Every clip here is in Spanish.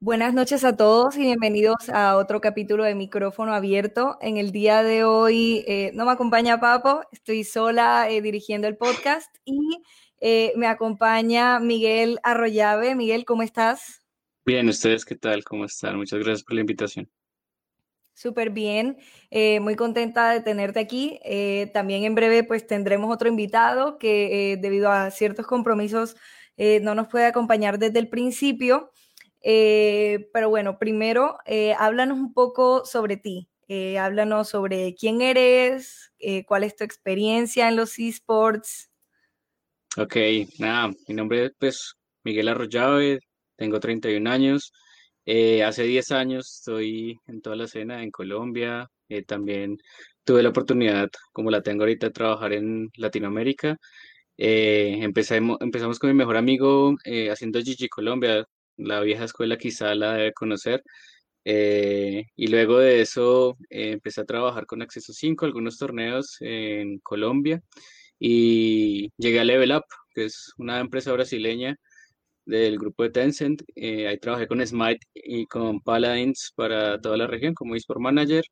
Buenas noches a todos y bienvenidos a otro capítulo de Micrófono Abierto. En el día de hoy eh, no me acompaña Papo, estoy sola eh, dirigiendo el podcast y eh, me acompaña Miguel Arroyave. Miguel, ¿cómo estás? Bien, ¿ustedes qué tal? ¿Cómo están? Muchas gracias por la invitación. Súper bien, muy contenta de tenerte aquí. también en breve pues tendremos otro invitado que debido a ciertos compromisos no nos puede acompañar desde el principio. Eh, pero bueno, primero, eh, háblanos un poco sobre ti. Eh, háblanos sobre quién eres, cuál es tu experiencia en los esports. Ok, nada, mi nombre es pues, Miguel Arroyave, tengo 31 años. hace 10 años estoy en toda la escena en Colombia. también tuve la oportunidad, como la tengo ahorita, de trabajar en Latinoamérica. empezamos, empezamos con mi mejor amigo haciendo GG Colombia, la vieja escuela quizá la debe conocer. Eh, y luego de eso eh, empecé a trabajar con Acceso 5, algunos torneos en Colombia y llegué a Level Up, que es una empresa brasileña del grupo de Tencent. Eh, ahí trabajé con Smite y con Paladins para toda la región como eSport Manager.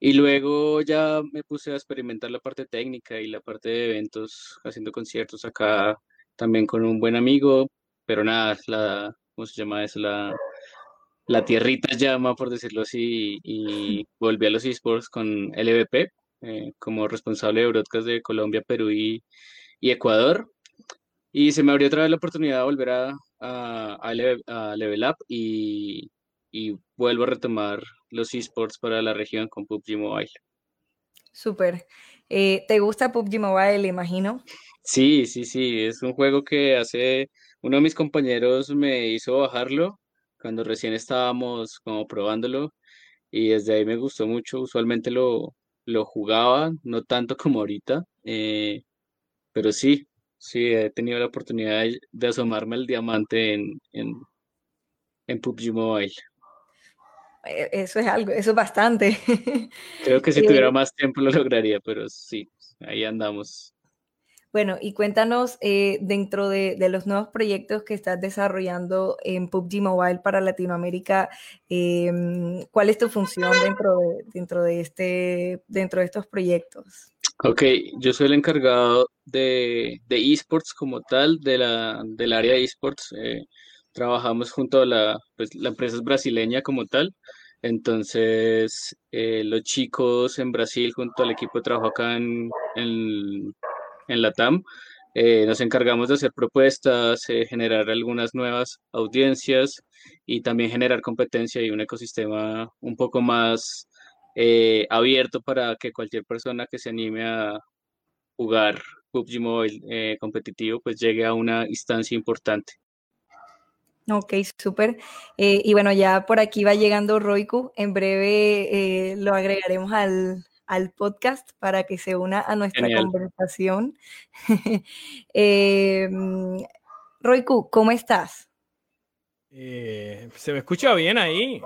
Y luego ya me puse a experimentar la parte técnica y la parte de eventos, haciendo conciertos acá también con un buen amigo. Pero nada, la, ¿cómo se llama eso? La, la tierrita llama, por decirlo así, y volví a los esports con LVP eh, como responsable de broadcast de Colombia, Perú y, Ecuador. Y se me abrió otra vez la oportunidad de volver a, a, Level Up y, vuelvo a retomar los esports para la región con PUBG Mobile. Súper. Eh, ¿Te gusta PUBG Mobile, imagino? Sí, sí, sí, es un juego que hace uno de mis compañeros me hizo bajarlo cuando recién estábamos como probándolo y desde ahí me gustó mucho. Usualmente lo, lo jugaba, no tanto como ahorita, eh, pero sí, sí, he tenido la oportunidad de, asomarme al diamante en, en, en PUBG Mobile. E, eso es algo, eso es bastante. Creo que si tuviera más tiempo lo lograría, pero sí, ahí andamos. Bueno, y cuéntanos eh, dentro de, los nuevos proyectos que estás desarrollando en PUBG Mobile para Latinoamérica, em, ¿cuál es tu función dentro de, dentro de, este, dentro de estos proyectos? Ok, yo soy el encargado de, esports como tal, de la, del área de esports. Eh, trabajamos junto a la, pues, la empresa es brasileña como tal. Entonces, eh, los chicos en Brasil junto al equipo de trabajo acá en, en en la TAM. Eh, nos encargamos de hacer propuestas, eh, generar algunas nuevas audiencias y también generar competencia y un ecosistema un poco más eh, abierto para que cualquier persona que se anime a jugar PUBG Mobile competitivo pues llegue a una instancia importante. Ok, súper. y bueno, ya por aquí va llegando Roiku. En breve lo agregaremos al, al podcast para que se una a nuestra conversación. eh, Roiku, ¿cómo estás? Eh, ¿Se me escucha bien ahí?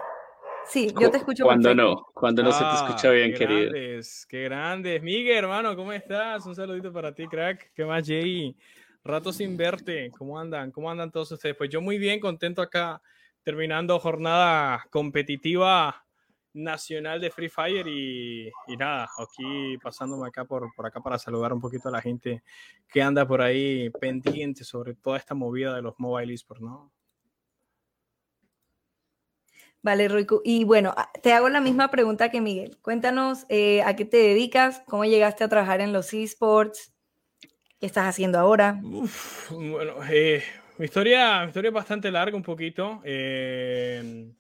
Sí, yo te escucho Cuando no, cuando no se te escucha bien, qué querido. Grandes, qué grandes. Miguel, hermano, ¿cómo estás? Un saludito para ti, crack. ¿Qué más, Jay? Rato sin verte. ¿Cómo andan? ¿Cómo andan todos ustedes? Pues yo muy bien, contento acá, terminando jornada competitiva nacional de Free Fire y, nada, aquí pasándome acá por, por acá para saludar un poquito a la gente que anda por ahí pendiente sobre toda esta movida de los mobile esports, ¿no? Vale, Ruico. Y bueno, ah, te hago la misma pregunta que Miguel. Cuéntanos eh, a qué te dedicas, cómo llegaste a trabajar en los esports, qué estás haciendo ahora. bueno, eh, mi, historia, mi historia es bastante larga un poquito. Eh,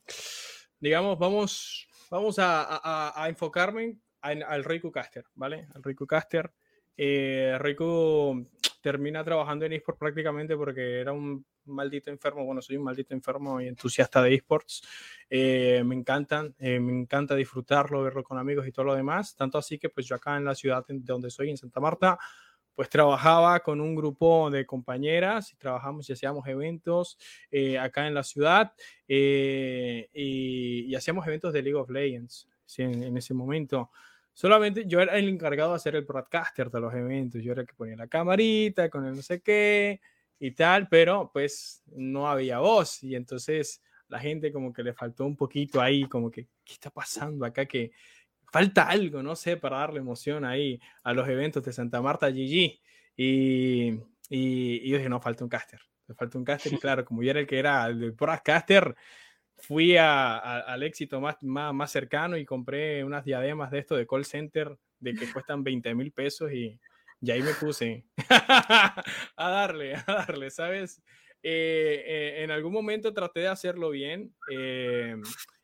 digamos, vamos, vamos a, enfocarme al Riku Caster, ¿vale? Al Riku Caster. Eh, Riku termina trabajando en esports prácticamente porque era un maldito enfermo. Bueno, soy un maldito enfermo y entusiasta de esports. Eh, me encantan, eh, me encanta disfrutarlo, verlo con amigos y todo lo demás. Tanto así que pues yo acá en la ciudad de donde soy, en Santa Marta, pues trabajaba con un grupo de compañeras y trabajamos y hacíamos eventos eh, acá en la ciudad eh, y, hacíamos eventos de League of Legends en, ese momento. Solamente yo era el encargado de hacer el broadcaster de los eventos, yo era el que ponía la camarita con el no sé qué y tal, pero pues no había voz y entonces la gente como que le faltó un poquito ahí, como que, ¿qué está pasando acá? Que falta algo, no sé, para darle emoción ahí a los eventos de Santa Marta GG. Y, y, yo dije, no, falta un caster. Me falta un caster y claro, como yo era el que era el caster, fui a, al éxito más, más, más, cercano y compré unas diademas de esto de call center de que cuestan 20 mil pesos y, y, ahí me puse a darle, a darle, ¿sabes? Eh, eh, en algún momento traté de hacerlo bien eh,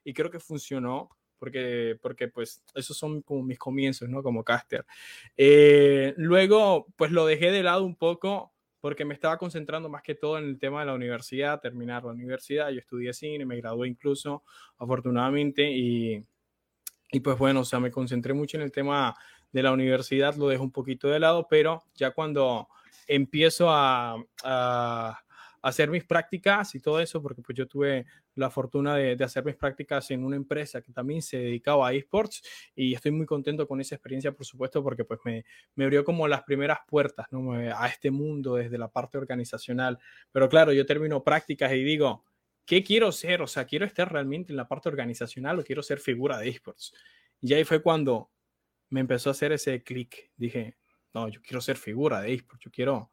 y creo que funcionó porque, porque pues esos son como mis comienzos, ¿no? Como caster. luego, pues lo dejé de lado un poco porque me estaba concentrando más que todo en el tema de la universidad, terminar la universidad. Yo estudié cine, me gradué incluso, afortunadamente, y, y pues bueno, o sea, me concentré mucho en el tema de la universidad, lo dejo un poquito de lado, pero ya cuando empiezo a, a hacer mis prácticas y todo eso, porque pues yo tuve la fortuna de, hacer mis prácticas en una empresa que también se dedicaba a esports y estoy muy contento con esa experiencia, por supuesto, porque pues me, abrió como las primeras puertas a este mundo desde la parte organizacional. Pero claro, yo termino prácticas y digo, ¿qué quiero ser? O sea, ¿quiero estar realmente en la parte organizacional o quiero ser figura de esports? Y ahí fue cuando me empezó a hacer ese clic. Dije, no, yo quiero ser figura de esports, yo quiero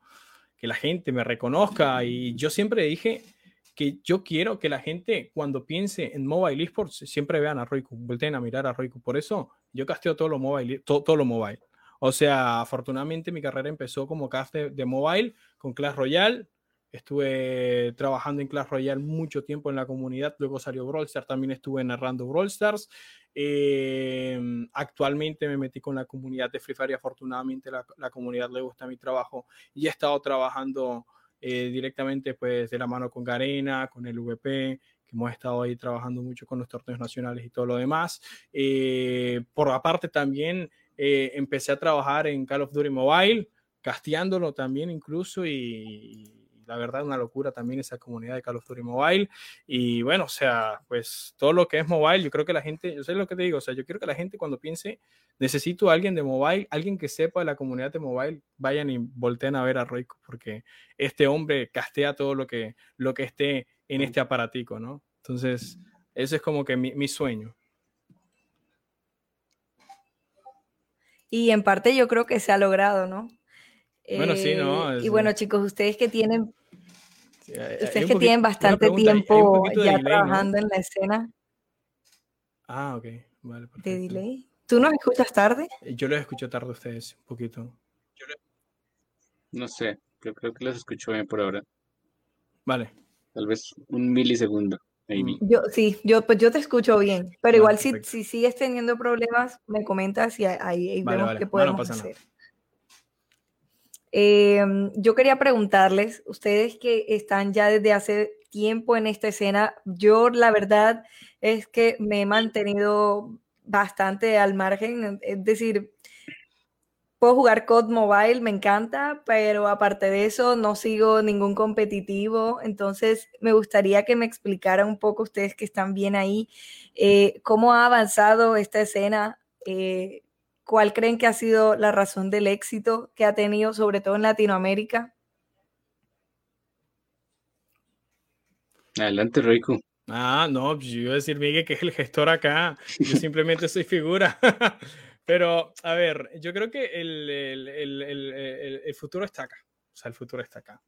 que la gente me reconozca. Y yo siempre dije que yo quiero que la gente cuando piense en mobile esports siempre vean a Roiku, volteen a mirar a Roiku. Por eso yo casteo todo lo mobile, todo, todo lo mobile. O sea, afortunadamente mi carrera empezó como cast de, mobile con Clash Royale. Estuve trabajando en Clash Royale mucho tiempo en la comunidad, luego salió Brawl Stars, también estuve narrando Brawl Stars. Eh, actualmente me metí con la comunidad de Free Fire y afortunadamente la, la comunidad le gusta mi trabajo y he estado trabajando eh, directamente pues de la mano con Garena, con el VP, que hemos estado ahí trabajando mucho con los torneos nacionales y todo lo demás. Eh, por aparte también empecé a trabajar en Call of Duty Mobile, casteándolo también incluso y, la verdad una locura también esa comunidad de Call of Mobile. Y bueno, o sea, pues todo lo que es mobile, yo creo que la gente, yo sé lo que te digo, o sea, yo quiero que la gente cuando piense, necesito a alguien de mobile, alguien que sepa de la comunidad de mobile, vayan y volteen a ver a Roico, porque este hombre castea todo lo que, lo que esté en este aparatico, ¿no? Entonces, ese es como que mi sueño. Y en parte yo creo que se ha logrado, ¿no? Bueno, sí, ¿no? Eh, y bueno, chicos, ustedes que tienen Ustedes que tienen bastante tiempo ya trabajando en la escena. Ah, ok. Vale, ¿De delay? ¿Tú nos escuchas tarde? Eh, yo los escucho tarde a ustedes, un poquito. No sé, yo creo que los escucho bien por ahora. Vale. Tal vez un milisegundo. Amy. Yo, sí, yo, pues yo te escucho bien, pero igual si, si, sigues teniendo problemas, me comentas y ahí, vemos qué podemos hacer. Em, yo quería preguntarles, ustedes que están ya desde hace tiempo en esta escena, yo la verdad es que me he mantenido bastante al margen, es decir, puedo jugar COD Mobile, me encanta, pero aparte de eso no sigo ningún competitivo, entonces me gustaría que me explicaran un poco ustedes que están bien ahí, eh, cómo ha avanzado esta escena. Eh, ¿Cuál creen que ha sido la razón del éxito que ha tenido, sobre todo en Latinoamérica? Adelante, Rico. Ah, no, pues yo iba a decir, Miguel, que es el gestor acá. Yo simplemente soy figura. Pero, a ver, yo creo que el, el, el, futuro está acá. O sea, el futuro está acá.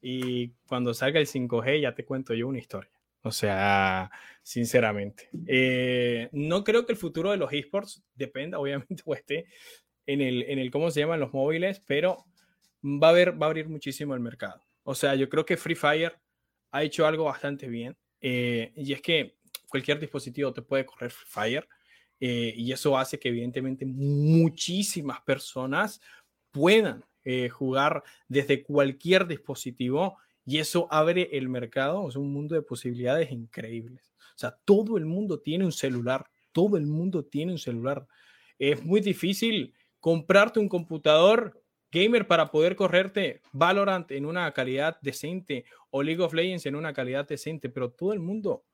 Y cuando salga el 5G, ya te cuento yo una historia. O sea, sinceramente. Eh, no creo que el futuro de los esports dependa, obviamente, o esté en el, en el cómo se llaman los móviles, pero va a, haber, va a abrir muchísimo el mercado. O sea, yo creo que Free Fire ha hecho algo bastante bien. Eh, y es que cualquier dispositivo te puede correr Free Fire. Eh, y eso hace que evidentemente muchísimas personas puedan jugar desde cualquier dispositivo y eso abre el mercado, es un mundo de posibilidades increíbles. O sea, todo el mundo tiene un celular, todo el mundo tiene un celular. Es muy difícil comprarte un computador gamer para poder correrte Valorant en una calidad decente o League of Legends en una calidad decente, pero todo el mundo,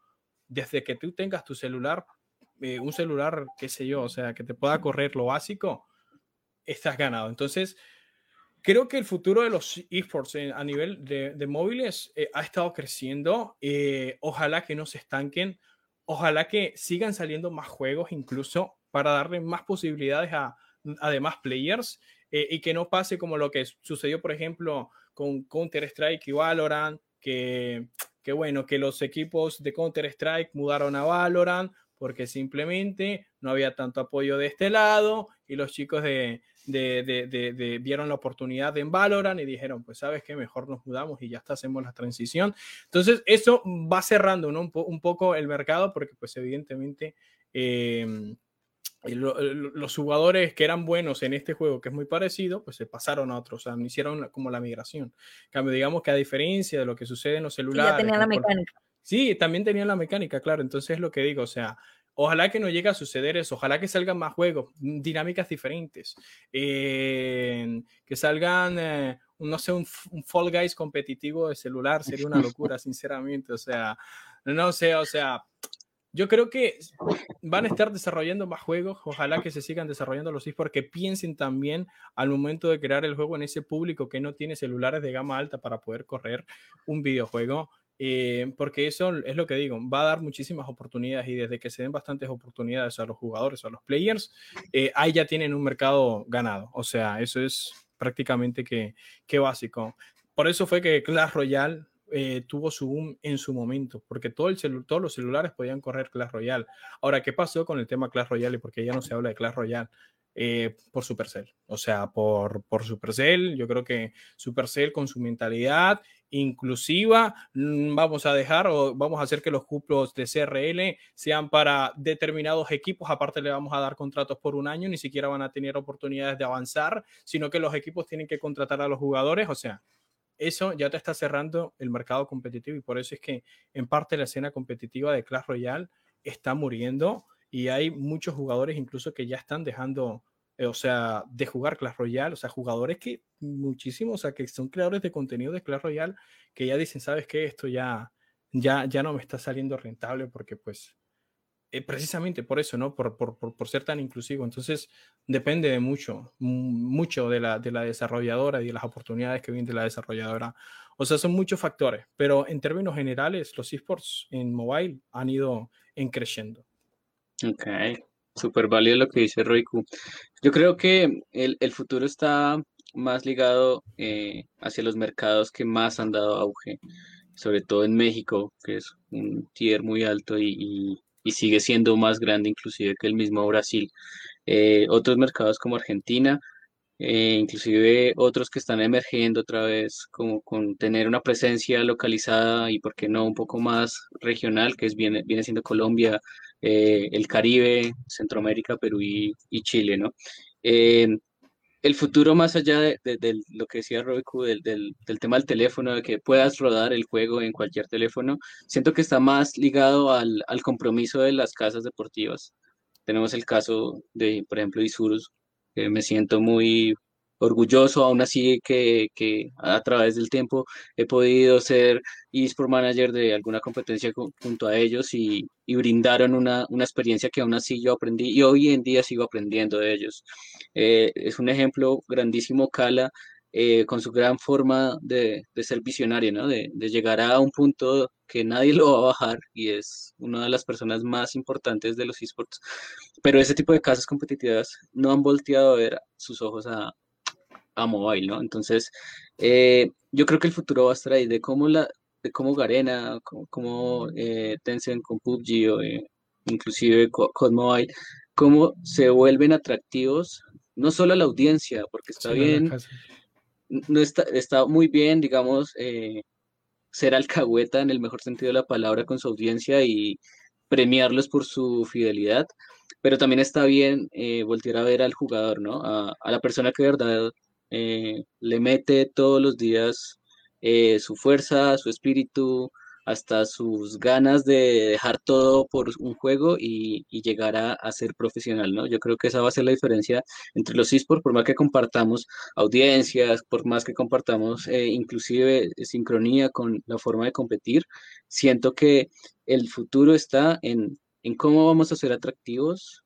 desde que tú tengas tu celular, eh, un celular, qué sé yo, o sea, que te pueda correr lo básico, estás ganado. Entonces, creo que el futuro de los esports a nivel de, móviles eh, ha estado creciendo. Eh, ojalá que no se estanquen. Ojalá que sigan saliendo más juegos, incluso para darle más posibilidades a, a demás players eh, y que no pase como lo que sucedió, por ejemplo, con Counter-Strike y Valorant, que, que bueno, que los equipos de Counter-Strike mudaron a Valorant porque simplemente no había tanto apoyo de este lado y los chicos de, de, vieron la oportunidad en Valorant y dijeron, pues sabes que mejor nos mudamos y ya está, hacemos la transición. Entonces, eso va cerrando un, poco el mercado porque pues evidentemente... Em, los jugadores que eran buenos en este juego, que es muy parecido, pues se pasaron a otros, o sea, hicieron como la migración. cambio, digamos que a diferencia de lo que sucede en los celulares. ya tenían la mecánica. Sí, también tenían la mecánica, claro. Entonces es lo que digo, o sea, ojalá que no llegue a suceder eso, ojalá que salgan más juegos, mm, dinámicas diferentes, eh, que salgan, eh, no sé, un, un, Fall Guys competitivo de celular, sería una locura, sinceramente, o sea, no sé, o sea, yo creo que van a estar desarrollando más juegos. Ojalá que se sigan desarrollando los esports, que piensen también al momento de crear el juego en ese público que no tiene celulares de gama alta para poder correr un videojuego. Eh, porque eso es lo que digo, va a dar muchísimas oportunidades y desde que se den bastantes oportunidades a los jugadores, a los players, eh, ahí ya tienen un mercado ganado. O sea, eso es prácticamente que, que básico. Por eso fue que Clash Royale eh, tuvo su boom en su momento, porque todo el todos los celulares podían correr Clash Royale. Ahora, ¿qué pasó con el tema Clash Royale? Y porque ya no se habla de Clash Royale. Eh, por Supercell, o sea, por, por Supercell, yo creo que Supercell con su mentalidad inclusiva, mm, vamos a dejar o vamos a hacer que los cuplos de CRL sean para determinados equipos, aparte le vamos a dar contratos por un año, ni siquiera van a tener oportunidades de avanzar, sino que los equipos tienen que contratar a los jugadores, o sea, eso ya te está cerrando el mercado competitivo y por eso es que en parte la escena competitiva de Clash Royale está muriendo y hay muchos jugadores incluso que ya están dejando, eh, o sea, de jugar Clash Royale, o sea, jugadores que muchísimos, o sea, que son creadores de contenido de Clash Royale que ya dicen, ¿sabes qué? Esto ya, ya, ya no me está saliendo rentable porque pues eh, precisamente por eso, ¿no? Por, por, por, ser tan inclusivo. Entonces, depende de mucho, mucho de la, de la desarrolladora y de las oportunidades que vienen de la desarrolladora. O sea, son muchos factores, pero en términos generales, los esports en mobile han ido en creciendo. Ok, súper válido lo que dice Roiku. Yo creo que el, el futuro está más ligado eh, hacia los mercados que más han dado auge, sobre todo en México, que es un tier muy alto y y sigue siendo más grande inclusive que el mismo Brasil. Eh, otros mercados como Argentina, eh, inclusive otros que están emergiendo otra vez, como con tener una presencia localizada y, por qué no, un poco más regional, que es, viene, viene siendo Colombia, eh, el Caribe, Centroamérica, Perú y, Chile, ¿no? el futuro más allá de, lo que decía Robicu, del, del, tema del teléfono, de que puedas rodar el juego en cualquier teléfono, siento que está más ligado al, al compromiso de las casas deportivas. Tenemos el caso de, por ejemplo, Isurus, que me siento muy orgulloso, aún así que, que, a través del tiempo he podido ser eSport Manager de alguna competencia junto a ellos y, y, brindaron una, una, experiencia que aún así yo aprendí y hoy en día sigo aprendiendo de ellos. Eh, es un ejemplo grandísimo, Cala, eh, con su gran forma de, de ser visionario, ¿no? de, de llegar a un punto que nadie lo va a bajar y es una de las personas más importantes de los esports. Pero ese tipo de casas competitivas no han volteado a ver sus ojos a, a mobile, ¿no? Entonces, eh, yo creo que el futuro va a estar ahí de cómo, la, de cómo Garena, cómo, eh, Tencent con PUBG o inclusive con, mobile, cómo se vuelven atractivos, no solo a la audiencia, porque está bien, no está, está muy bien, digamos, ser alcahueta en el mejor sentido de la palabra con su audiencia y premiarlos por su fidelidad, pero también está bien voltear a ver al jugador, ¿no? A, a, la persona que de verdad eh, le mete todos los días eh, su fuerza, su espíritu, hasta sus ganas de dejar todo por un juego y, llegar a, ser profesional, ¿no? Yo creo que esa va a ser la diferencia entre los esports, por más que compartamos audiencias, por más que compartamos eh, inclusive sincronía con la forma de competir, siento que el futuro está en, en cómo vamos a ser atractivos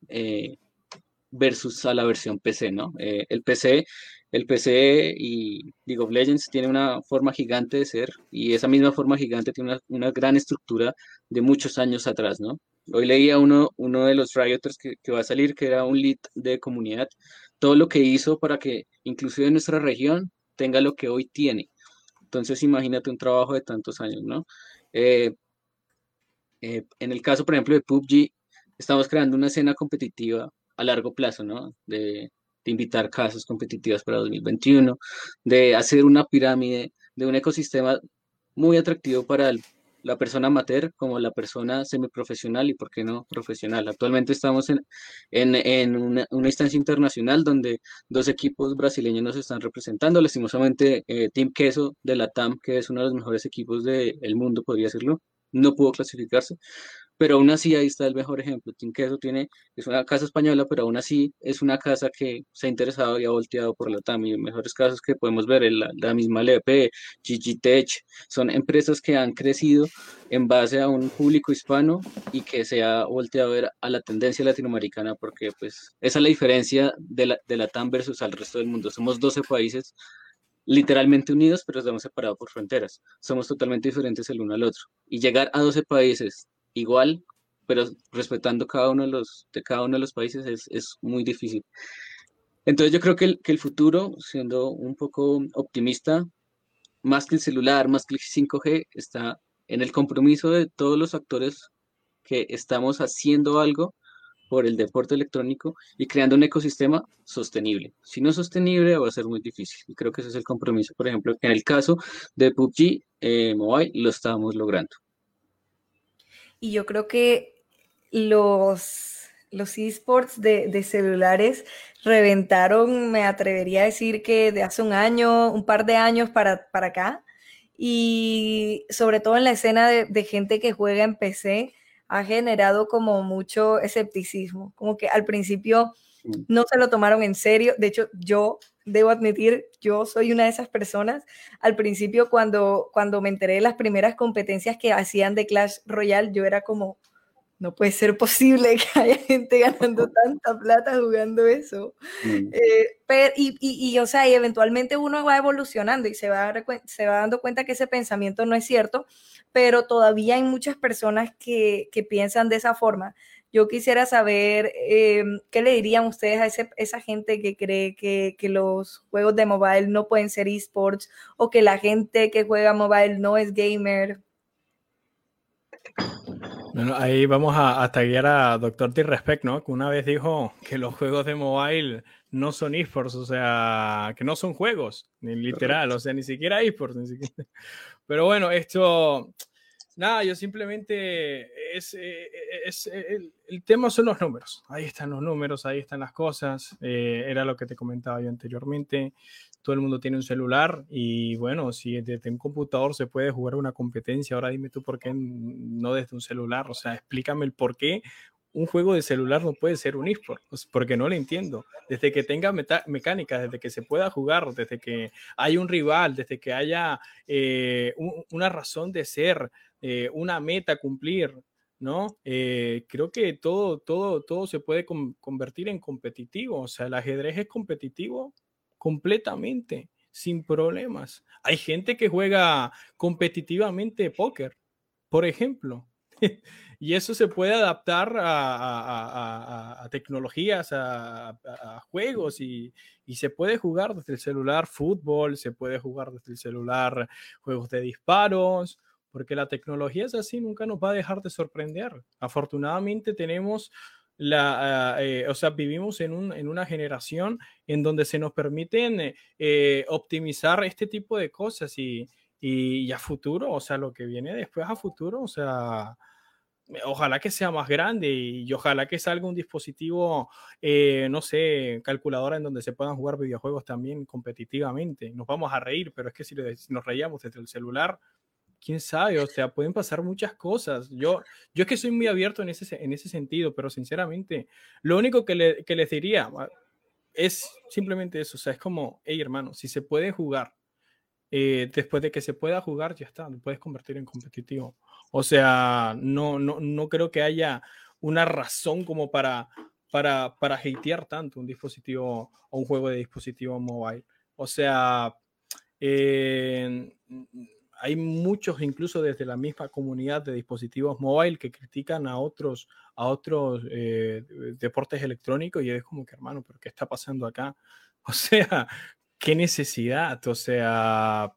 versus a la versión PC, ¿no? el PC el PC y League of Legends tiene una forma gigante de ser y esa misma forma gigante tiene una, gran estructura de muchos años atrás, ¿no? Hoy leía uno, uno de los Rioters que, va a salir, que era un lead de comunidad, todo lo que hizo para que inclusive nuestra región tenga lo que hoy tiene. Entonces imagínate un trabajo de tantos años, ¿no? Eh, eh, en el caso, por ejemplo, de PUBG, estamos creando una escena competitiva a largo plazo, ¿no? Invitar casas competitivas para 2021, de hacer una pirámide, de un ecosistema muy atractivo para la persona amateur como la persona semiprofesional y, por qué no, profesional. Actualmente estamos en, una, instancia internacional donde dos equipos brasileños nos están representando. Lastimosamente, eh, Team Queso de la TAM, que es uno de los mejores equipos del mundo, podría decirlo, no pudo clasificarse, pero aún así ahí está el mejor ejemplo. Team Queso tiene, es una casa española, pero aún así es una casa que se ha interesado y ha volteado por la TAM. Y mejores casos que podemos ver en la, misma LP, Tech, son empresas que han crecido en base a un público hispano y que se ha volteado a ver a la tendencia latinoamericana, porque pues esa es la diferencia de la, de la TAM versus al resto del mundo. Somos 12 países literalmente unidos, pero estamos separados por fronteras. Somos totalmente diferentes el uno al otro. Y llegar a 12 países igual, pero respetando cada uno de los, de cada uno de los países es, es muy difícil. Entonces yo creo que el, que el futuro, siendo un poco optimista, más que el celular, más que el 5G, está en el compromiso de todos los actores que estamos haciendo algo por el deporte electrónico y creando un ecosistema sostenible. Si no es sostenible, va a ser muy difícil. Y creo que ese es el compromiso. Por ejemplo, en el caso de PUBG eh, Mobile, lo estamos logrando. Y yo creo que los, los esports de, de celulares reventaron, me atrevería a decir que de hace un año, un par de años para, para acá. Y sobre todo en la escena de, de gente que juega en PC, ha generado como mucho escepticismo, como que al principio mm. no se lo tomaron en serio. De hecho, yo debo admitir, yo soy una de esas personas. Al principio, cuando, cuando me enteré de las primeras competencias que hacían de Clash Royale, yo era como, no puede ser posible que haya gente ganando tanta plata jugando eso. Mm. Eh, y, y, o sea, y eventualmente uno va evolucionando y se va, se va dando cuenta que ese pensamiento no es cierto, pero todavía hay muchas personas que, que piensan de esa forma. Yo quisiera saber em, qué le dirían ustedes a ese, esa gente que cree que, que, los juegos de mobile no pueden ser esports o que la gente que juega mobile no es gamer. Bueno, ahí vamos a, a guiar a Doctor T-Respect, ¿no? Que una vez dijo que los juegos de mobile no son esports, o sea, que no son juegos, ni literal, o sea, ni siquiera esports, ni siquiera. Pero bueno, esto, nada, yo simplemente, es, eh, es, el, tema son los números, ahí están los números, ahí están las cosas, eh, era lo que te comentaba yo anteriormente, todo el mundo tiene un celular y bueno, si desde un computador se puede jugar una competencia, ahora dime tú por qué no desde un celular, o sea, explícame el por qué un juego de celular no puede ser un eSport, porque no lo entiendo. Desde que tenga mecánica, desde que se pueda jugar, desde que haya un rival, desde que haya eh, una razón de ser, eh, una meta cumplir, ¿no? Eh, creo que todo, todo, todo se puede convertir en competitivo. O sea, el ajedrez es competitivo completamente, sin problemas. Hay gente que juega competitivamente póker, por ejemplo. y eso se puede adaptar a, tecnologías, a, juegos y, y, se puede jugar desde el celular fútbol, se puede jugar desde el celular juegos de disparos, porque la tecnología es así, nunca nos va a dejar de sorprender. Afortunadamente tenemos la, ah, eh, o sea, vivimos en, un, en, una generación en donde se nos permiten eh, eh, optimizar este tipo de cosas y, y, a futuro, o sea, lo que viene después a futuro, o sea, ojalá que sea más grande y, ojalá que salga un dispositivo, no sé, calculadora en donde se puedan jugar videojuegos también competitivamente. Nos vamos a reír, pero es que si nos reíamos desde el celular, quién sabe, o sea, pueden pasar muchas cosas. Yo, yo es que soy muy abierto en ese, en ese sentido, pero sinceramente, lo único que, le, que les diría ah, es simplemente eso, o sea, es como, hey hermano, si se puede jugar, eh, después de que se pueda jugar, ya está, lo puedes convertir en competitivo. O sea, no, no, no creo que haya una razón como para, para, para hatear tanto un dispositivo o un juego de dispositivo mobile. O sea, eh, hay muchos, incluso desde la misma comunidad de dispositivos móvil, que critican a otros, a otros eh, deportes electrónicos y es como que, hermano, pero ¿qué está pasando acá? O sea, ¿qué necesidad? O sea,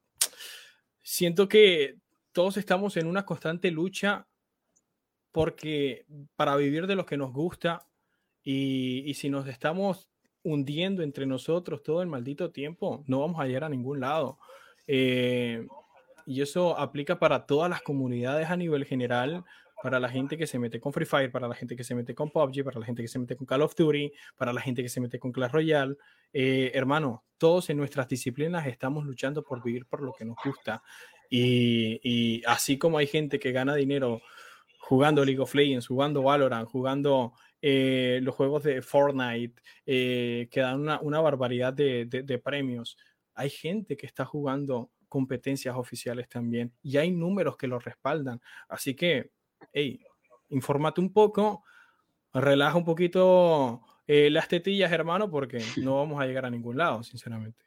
siento que todos estamos en una constante lucha porque para vivir de lo que nos gusta y, y si nos estamos hundiendo entre nosotros todo el maldito tiempo, no vamos a llegar a ningún lado. Eh, y eso aplica para todas las comunidades a nivel general, para la gente que se mete con Free Fire, para la gente que se mete con PUBG, para la gente que se mete con Call of Duty, para la gente que se mete con Clash Royale. Eh, hermano, todos en nuestras disciplinas estamos luchando por vivir por lo que nos gusta. Y, así como hay gente que gana dinero jugando League of Legends, jugando Valorant, jugando eh, los juegos de Fortnite, eh, que dan una, barbaridad de premios, hay gente que está jugando competencias oficiales también y hay números que lo respaldan. Así que hey, infórmate un poco, relaja un poquito eh, las tetillas, hermano, porque no vamos a llegar a ningún lado, sinceramente.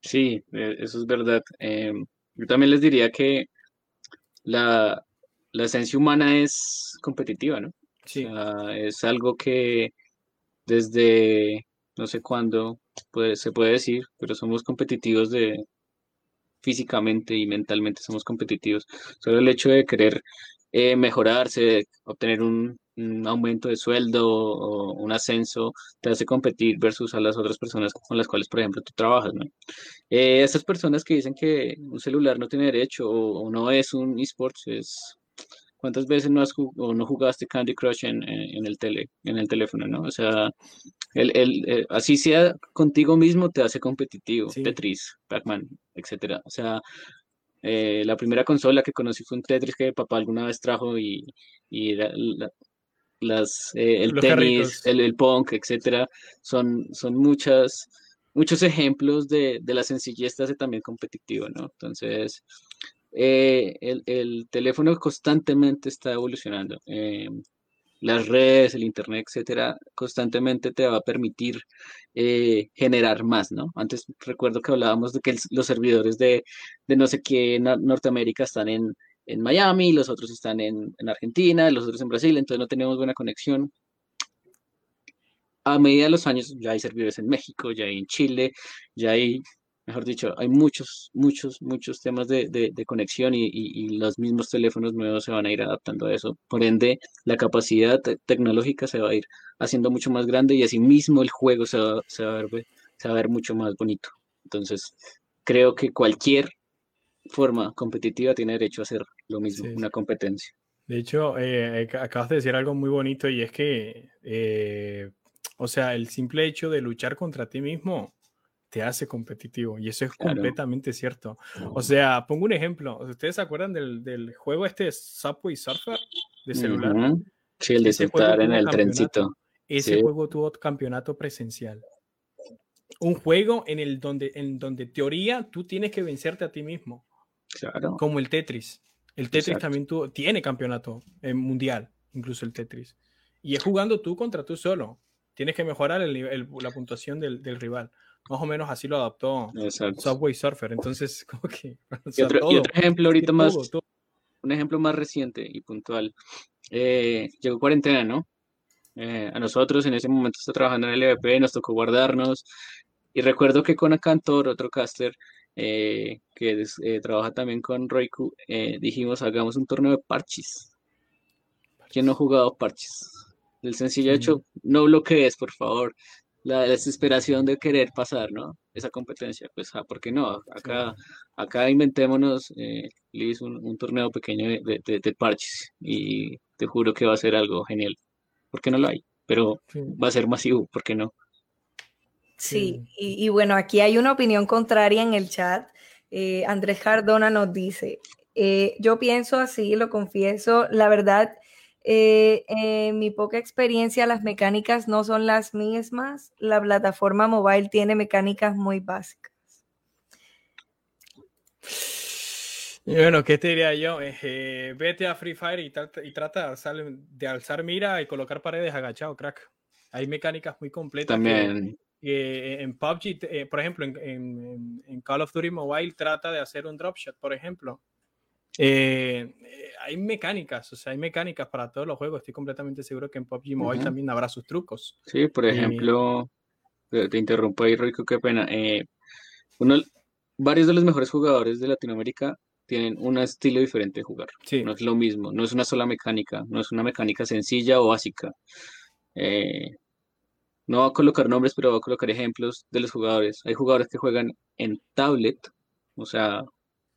Sí, eh, eso es verdad. Eh, yo también les diría que la, la esencia humana es competitiva, ¿no? Sí. O sea, es algo que desde no sé cuándo puede- se puede decir, pero somos competitivos de físicamente y mentalmente somos competitivos. Solo el hecho de querer eh, mejorarse, obtener un, un aumento de sueldo o un ascenso, te hace competir versus a las otras personas con las cuales, por ejemplo, tú trabajas, ¿no? Eh, estas personas que dicen que un celular no tiene derecho o, o no es un esports, es ¿cuántas veces no has jug- o no jugaste Candy Crush en, en, en el tele, en el teléfono, ¿no? O sea, el, el, eh, así sea contigo mismo te hace competitivo, Sí. Tetris, Pac-Man, etcétera. O sea, eh, la primera consola que conocí fue un Tetris que papá alguna vez trajo y, y la- las, eh, el Los tenis, el, punk, etcétera, son, son muchas, muchos ejemplos de, de la sencillez te hace también competitivo, ¿no? Entonces, eh, el, el teléfono constantemente está evolucionando. eh, las redes, el internet, etcétera, constantemente te va a permitir eh, generar más, ¿no? Antes recuerdo que hablábamos de que los servidores de, de no sé qué en Norteamérica están en, en Miami, los otros están en, en Argentina, los otros en Brasil, entonces no teníamos buena conexión. A medida de los años ya hay servidores en México, ya hay en Chile, ya hay, mejor dicho, hay muchos, muchos, muchos temas de, de- de conexión y, y- y los mismos teléfonos nuevos se van a ir adaptando a eso. Por ende, la capacidad te- tecnológica se va a ir haciendo mucho más grande y asimismo el juego se va, se va a ver, se va a ver mucho más bonito. Entonces, creo que cualquier forma competitiva tiene derecho a hacer lo mismo, Sí, una competencia. De hecho, eh, ac- acabas de decir algo muy bonito y es que, eh, o sea, el simple hecho de luchar contra ti mismo te hace competitivo y eso es Claro. completamente cierto. O sea, pongo un ejemplo. ¿Ustedes se acuerdan del, del juego este Subway Surfer de celular? Ujú. Sí, el de saltar en el trencito. Ese Sí. juego tuvo campeonato presencial. Un juego en el donde, en donde teoría tú tienes que vencerte a ti mismo, Claro. como el Tetris. El Tetris Exacto. también tuvo, tiene campeonato eh, mundial, incluso el Tetris. Y es jugando tú contra tú solo. Tienes que mejorar el nivel- el- la puntuación del, del rival. Más o menos así lo adaptó Exacto. Subway Surfer. Entonces, como que. o Y otro, y todo, otro ejemplo ahorita más, todo. un ejemplo más reciente y puntual. Eh, llegó cuarentena, ¿no? Eh, a nosotros en ese momento está trabajando en el LVP, nos tocó guardarnos. Y recuerdo que con Acantor, otro caster, eh, que eh, trabaja también con Roiku, eh, dijimos, hagamos un torneo de parches. ¿Quién no ha jugado parches? El sencillo hecho, no bloquees, por favor. La desesperación de querer pasar, ¿no? Esa competencia, pues, ah, ¿por qué no? Acá, acá inventémonos, eh, Liz, un, un torneo pequeño de, de- de- de parches y te juro que va a ser algo genial. ¿Por qué no lo hay? Pero Sí. va a ser masivo, ¿por qué no? Sí, y, y bueno, aquí hay una opinión contraria en el chat. Eh, Andrés Cardona nos dice, eh, yo pienso así, lo confieso, la verdad, eh, en mi poca experiencia las mecánicas no son las mismas, la plataforma mobile tiene mecánicas muy básicas. Y bueno, ¿qué te diría yo? Eh, eh, vete a Free Fire y, trata- y trata de alzar, de alzar mira y colocar paredes agachado, crack. Hay mecánicas muy completas que, También, eh, en PUBG, eh, por ejemplo, en, Call of Duty Mobile trata de hacer un dropshot, por ejemplo. Eh, hay mecánicas, o sea, hay mecánicas para todos los juegos. Estoy completamente seguro que en PUBG Mobile también habrá sus trucos. Sí, por ejemplo, te interrumpo ahí, Rico, qué pena. uno, varios de los mejores jugadores de Latinoamérica tienen un estilo diferente de jugar. No es lo mismo, no es una sola mecánica, no es una mecánica sencilla o básica. Eh, no va a colocar nombres, pero va a colocar ejemplos de los jugadores. Hay jugadores que juegan en tablet, o sea,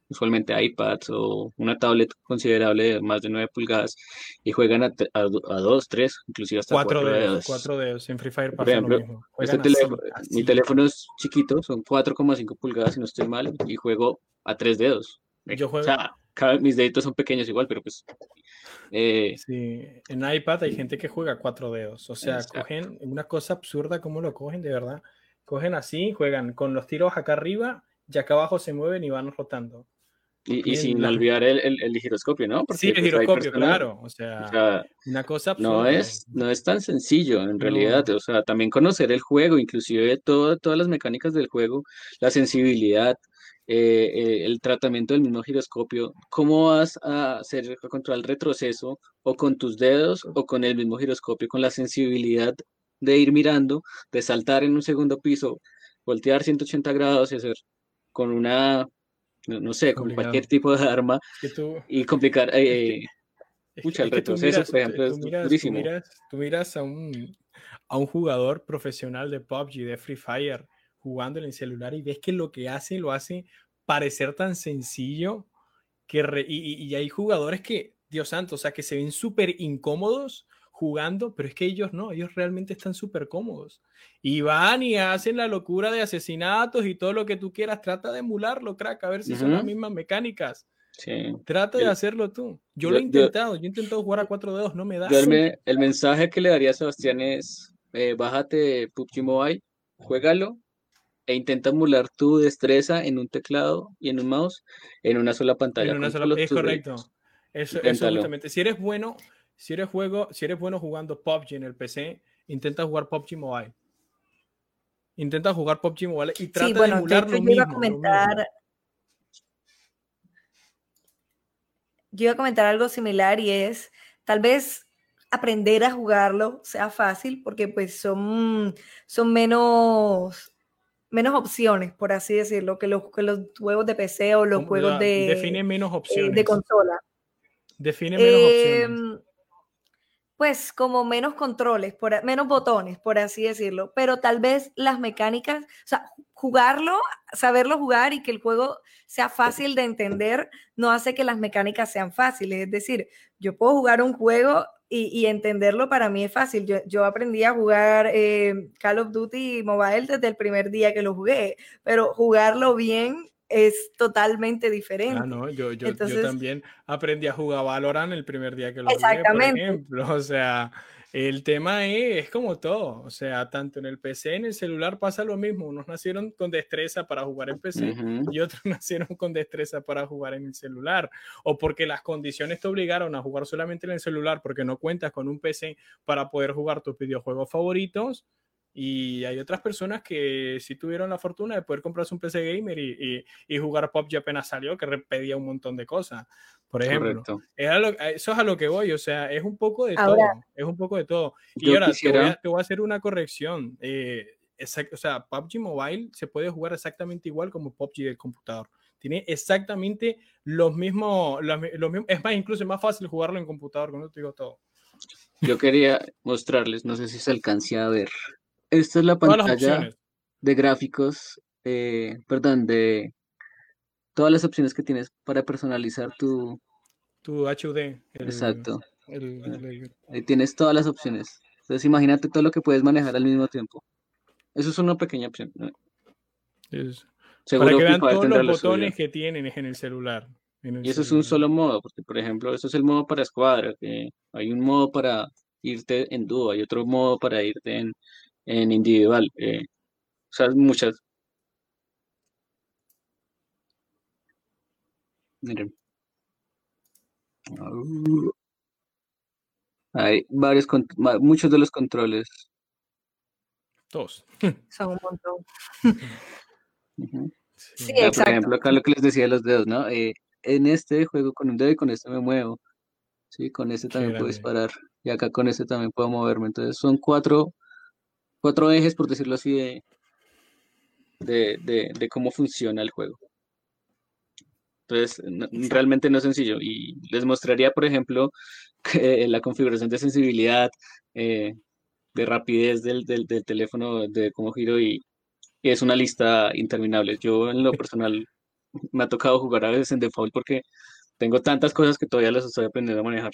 usualmente iPads o una tablet considerable de más de 9 pulgadas y juegan a, a, 2, 3, inclusive hasta 4 dedos. 4 dedos en Free Fire Por ejemplo, este teléfono, mi teléfono es chiquito, son 4,5 pulgadas si no estoy mal, y juego a 3 dedos. Yo juego... O sea, mis deditos son pequeños igual, pero pues... Eh... Sí, en iPad hay gente que juega cuatro dedos, o sea, cogen una cosa absurda, ¿cómo lo cogen de verdad? Cogen así, juegan con los tiros acá arriba y acá abajo se mueven y van rotando. Y, sin olvidar el, el, giroscopio, ¿no? sí, el pues, giroscopio, claro. O sea, una cosa absurda. No es, no es tan sencillo, en realidad. O sea, también conocer el juego, inclusive todo, todas las mecánicas del juego, la sensibilidad, eh, eh, el tratamiento del mismo giroscopio, ¿cómo vas a hacer control retroceso o con tus dedos o con el mismo giroscopio, con la sensibilidad de ir mirando, de saltar en un segundo piso, voltear 180 grados y hacer con una, no, sé, con cualquier tipo de arma y complicar... Eh, el retroceso, por ejemplo, tú miras, es Tú miras, a, un, a un jugador profesional de PUBG, de Free Fire, jugando en el celular y ves que lo que hace lo hace parecer tan sencillo que y, hay jugadores que, Dios santo, o sea, que se ven súper incómodos jugando, pero es que ellos no, ellos realmente están súper cómodos. Y van y hacen la locura de asesinatos y todo lo que tú quieras, trata de emularlo, crack, a ver si son las mismas mecánicas. Trata de hacerlo tú. Yo, lo he intentado, yo, he intentado jugar a cuatro dedos, no me da. el, mensaje que le daría a Sebastián es, eh, bájate PUBG Mobile, juégalo e intenta emular tu destreza en un teclado y en un mouse en una sola pantalla. es correcto. Eso, justamente. Si eres bueno, si eres juego, si eres bueno jugando PUBG en el PC, intenta jugar PUBG Mobile. Intenta jugar PUBG Mobile y trata de emular lo, mismo, comentar, Yo iba a comentar algo similar y es tal vez aprender a jugarlo sea fácil porque pues son, son menos menos opciones, por así decirlo, que los, los juegos de PC o los juegos de... Define menos eh, opciones. De consola. Define menos opciones. Pues como menos controles, por, menos botones, por así decirlo, pero tal vez las mecánicas, o sea, jugarlo, saberlo jugar y que el juego sea fácil de entender, no hace que las mecánicas sean fáciles. Es decir, yo puedo jugar un juego y, entenderlo para mí es fácil. Yo, yo aprendí a jugar eh, Call of Duty Mobile desde el primer día que lo jugué, pero jugarlo bien es totalmente diferente. Ah, no, yo, yo, yo también aprendí a jugar Valorant el primer día que lo jugué, por ejemplo. O sea, el tema es, como todo, o sea, tanto en el PC, en el celular pasa lo mismo. Unos nacieron con destreza para jugar en PC y otros nacieron con destreza para jugar en el celular. O porque las condiciones te obligaron a jugar solamente en el celular porque no cuentas con un PC para poder jugar tus videojuegos favoritos y hay otras personas que sí tuvieron la fortuna de poder comprarse un PC gamer y, y, jugar PUBG apenas salió, que pedía un montón de cosas. Por ejemplo, eso es a lo que voy, o sea, es un poco de todo, es un poco de todo. Y ahora te, voy a, hacer una corrección. Eh, o sea, PUBG Mobile se puede jugar exactamente igual como PUBG del computador. Tiene exactamente los mismos, los, mismos, es más, incluso es más fácil jugarlo en computador, con eso te digo todo. Yo quería mostrarles, no sé si se alcance a ver. Esta es la pantalla de gráficos, eh, perdón, de todas las opciones que tienes para personalizar tu... Tu HUD. Exacto. Ahí tienes todas las opciones. Entonces imagínate todo lo que puedes manejar al mismo tiempo. Eso es una pequeña opción. Seguro para que vean todos los botones que tienen en el celular. y eso es un solo modo, porque por ejemplo, eso es el modo para escuadra, que hay un modo para irte en dúo, hay otro modo para irte en, en individual. Eh, o sea, muchas. Miren. Hay varios, muchos de los controles. Todos. Son un montón. Sí, Por ejemplo, acá lo que les decía de los dedos, ¿no? Eh, en este juego con un dedo y con este me muevo. Sí, con este también puedo disparar. Y acá con este también puedo moverme. Entonces son cuatro, cuatro ejes, por decirlo así, de, de, de, cómo funciona el juego. Entonces, realmente no es sencillo. Y les mostraría, por ejemplo, la configuración de sensibilidad, eh, de rapidez del, del, teléfono, de cómo giro y, es una lista interminable. Yo en lo personal me ha tocado jugar a veces en default porque tengo tantas cosas que todavía las estoy aprendiendo a manejar.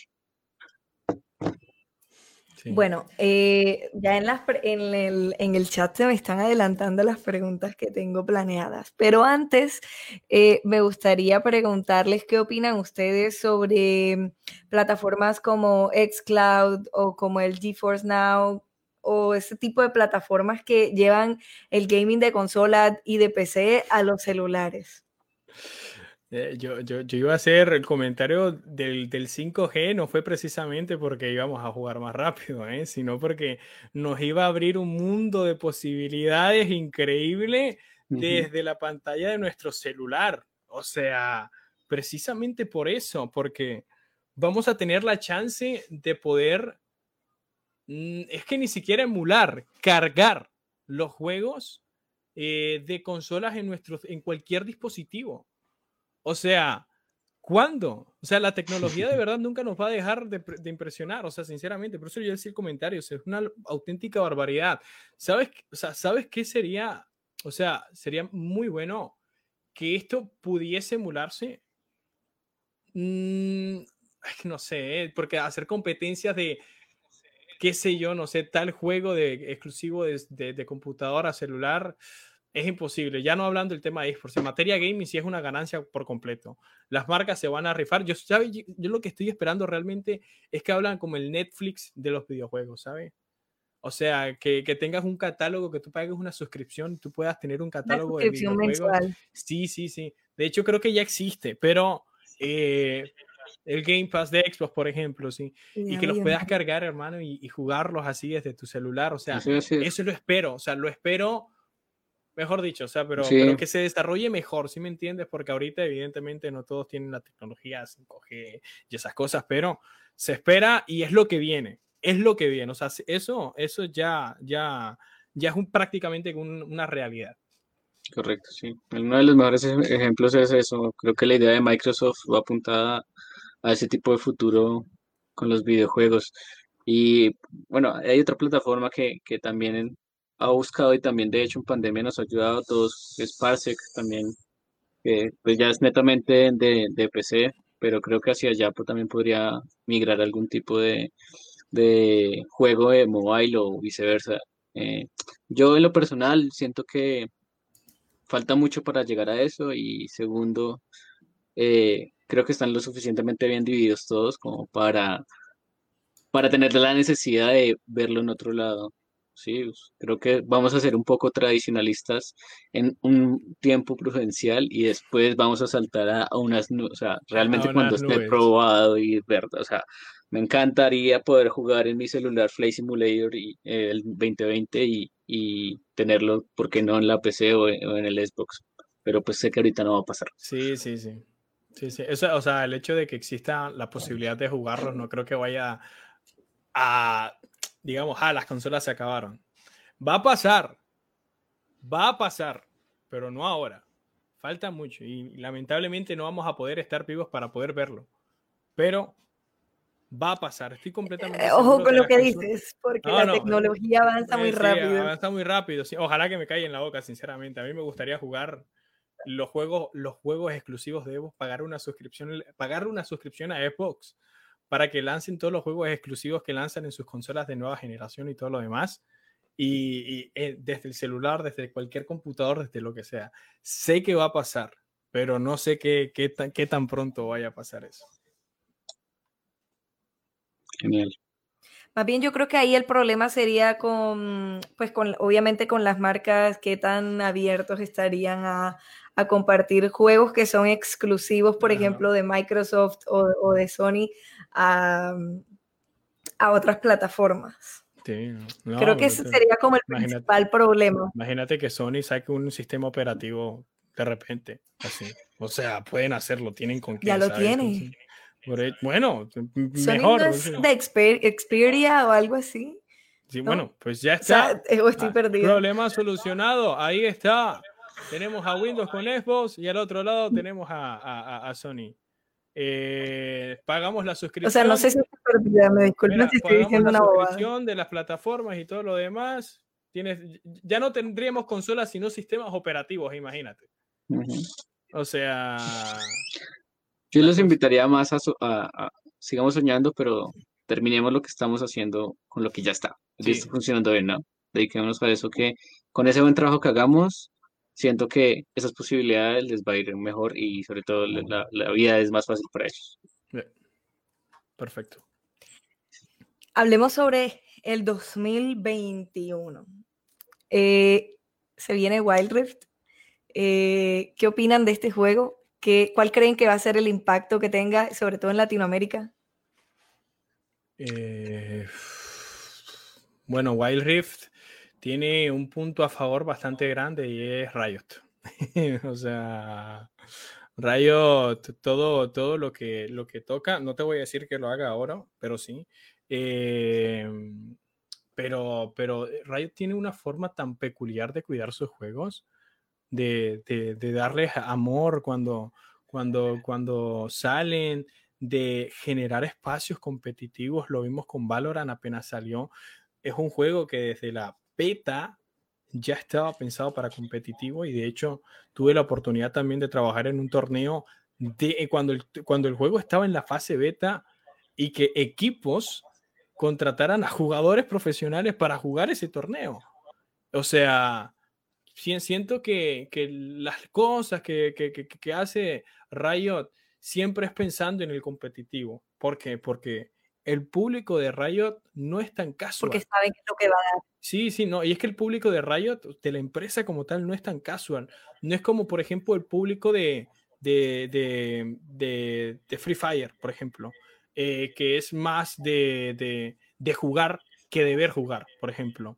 Bueno, eh, ya en, las, en, el, en, el, chat se me están adelantando las preguntas que tengo planeadas, pero antes eh, me gustaría preguntarles qué opinan ustedes sobre plataformas como Xcloud o como el GeForce Now o ese tipo de plataformas que llevan el gaming de consola y de PC a los celulares. Eh, yo, yo, yo, iba a hacer el comentario del, del, 5G, no fue precisamente porque íbamos a jugar más rápido, ¿eh? sino porque nos iba a abrir un mundo de posibilidades increíble desde la pantalla de nuestro celular. O sea, precisamente por eso, porque vamos a tener la chance de poder, mm, es que ni siquiera emular, cargar los juegos eh, de consolas en, nuestros, en cualquier dispositivo. O sea, ¿cuándo? O sea, la tecnología de verdad nunca nos va a dejar de, impresionar, o sea, sinceramente, por eso yo decía el comentario, es una auténtica barbaridad. ¿Sabes, o sea, ¿sabes qué sería? O sea, sería muy bueno que esto pudiese emularse. Mm, no sé, ¿eh? porque hacer competencias de, qué sé yo, no sé, tal juego de exclusivo de, de, de computadora, celular, es imposible. Ya no hablando del tema de esports, en materia gaming sí es una ganancia por completo. Las marcas se van a rifar. Yo, ¿sabe? yo lo que estoy esperando realmente es que hablan como el Netflix de los videojuegos, ¿sabes? O sea, que, que, tengas un catálogo, que tú pagues una suscripción, tú puedas tener un catálogo de videojuegos. Mensual. Sí, sí, sí. De hecho, creo que ya existe, pero eh, el Game Pass de Xbox, por ejemplo, sí. y que los puedas cargar, hermano, y, jugarlos así desde tu celular. O sea, eso lo espero. O sea, lo espero mejor dicho, o sea, pero, que se desarrolle mejor, ¿sí me entiendes? Porque ahorita evidentemente no todos tienen la tecnología 5G y esas cosas, pero se espera y es lo que viene, es lo que viene, o sea, eso, eso ya, ya, ya es un, prácticamente una realidad. Correcto, sí. Uno de los mejores ejemplos es eso. Creo que la idea de Microsoft va apuntada a ese tipo de futuro con los videojuegos. Y bueno, hay otra plataforma que, que también ha buscado y también de hecho en pandemia nos ha ayudado a todos, es Parsec también, que pues ya es netamente de, de PC, pero creo que hacia allá pues, también podría migrar algún tipo de, de juego de mobile o viceversa. Eh, yo en lo personal siento que falta mucho para llegar a eso y segundo, eh, creo que están lo suficientemente bien divididos todos como para, para tener la necesidad de verlo en otro lado. Sí, creo que vamos a ser un poco tradicionalistas en un tiempo prudencial y después vamos a saltar a, unas nubes, o sea, realmente cuando esté probado y verdad, o sea, me encantaría poder jugar en mi celular Flight Simulator y, eh, el 2020 y, y, tenerlo, ¿por qué no en la PC o, en el Xbox? Pero pues sé que ahorita no va a pasar. Sí, sí, sí. Sí, sí. Eso, o sea, el hecho de que exista la posibilidad de jugarlos no creo que vaya a digamos, ah, las consolas se acabaron. Va a pasar, va a pasar, pero no ahora. Falta mucho y lamentablemente no vamos a poder estar vivos para poder verlo. Pero va a pasar, estoy completamente... Eh, ojo con lo que dices, porque la tecnología avanza muy rápido. Avanza muy rápido, ojalá que me caiga en la boca, sinceramente. A mí me gustaría jugar los juegos, los juegos exclusivos de Xbox, pagar una suscripción, pagar una suscripción a Xbox para que lancen todos los juegos exclusivos que lanzan en sus consolas de nueva generación y todo lo demás. Y, eh, desde el celular, desde cualquier computador, desde lo que sea. Sé que va a pasar, pero no sé qué, qué, tan, qué tan pronto vaya a pasar eso. Genial. Más bien yo creo que ahí el problema sería con, pues con, obviamente con las marcas, qué tan abiertos estarían a, a compartir juegos que son exclusivos, por ejemplo, de Microsoft o, o de Sony a, a otras plataformas. Creo que ese sería como el principal problema. Imagínate que Sony saque un sistema operativo de repente, así. O sea, pueden hacerlo, tienen con qué. Ya lo tienen. E, bueno, mejor. de Xperia o algo así? Sí, bueno, pues ya está. O estoy ah, perdido. Problema solucionado. Ahí está. Tenemos a Windows con Xbox y al otro lado tenemos a, a, Sony. Eh, pagamos la suscripción. O sea, no sé si me disculpo si estoy diciendo una suscripción de las plataformas y todo lo demás. Tienes, ya no tendríamos consolas sino sistemas operativos, imagínate. O sea. Yo los invitaría más a, a, sigamos soñando, pero terminemos lo que estamos haciendo con lo que ya está. Sí. está funcionando bien, ¿no? Dediquémonos a eso, que con ese buen trabajo que hagamos, siento que esas posibilidades les va a ir mejor y sobre todo la, la vida es más fácil para ellos. Perfecto. Hablemos sobre el 2021. Eh, se viene Wild Rift. Eh, ¿Qué opinan de este juego? ¿Qué, ¿Cuál creen que va a ser el impacto que tenga, sobre todo en Latinoamérica? Eh, bueno, Wild Rift tiene un punto a favor bastante grande y es Riot. o sea, Riot, todo, todo lo, que, lo que toca, no te voy a decir que lo haga ahora, pero sí. Em, pero, pero Riot tiene una forma tan peculiar de cuidar sus juegos, de, de, darles amor cuando, cuando, cuando salen, de generar espacios competitivos. Lo vimos con Valorant apenas salió. Es un juego que desde la beta ya estaba pensado para competitivo y de hecho tuve la oportunidad también de trabajar en un torneo de cuando el, cuando el juego estaba en la fase beta y que equipos contrataran a jugadores profesionales para jugar ese torneo. O sea, siento que, que las cosas que, que, que, hace Riot siempre es pensando en el competitivo. ¿Por qué? Porque el público de Riot no es tan casual. Porque saben lo que va a dar. Sí, sí, no. Y es que el público de Riot, de la empresa como tal, no es tan casual. No es como, por ejemplo, el público de, de, de, Free Fire, por ejemplo, eh, que es más de, de jugar que deber jugar, por ejemplo.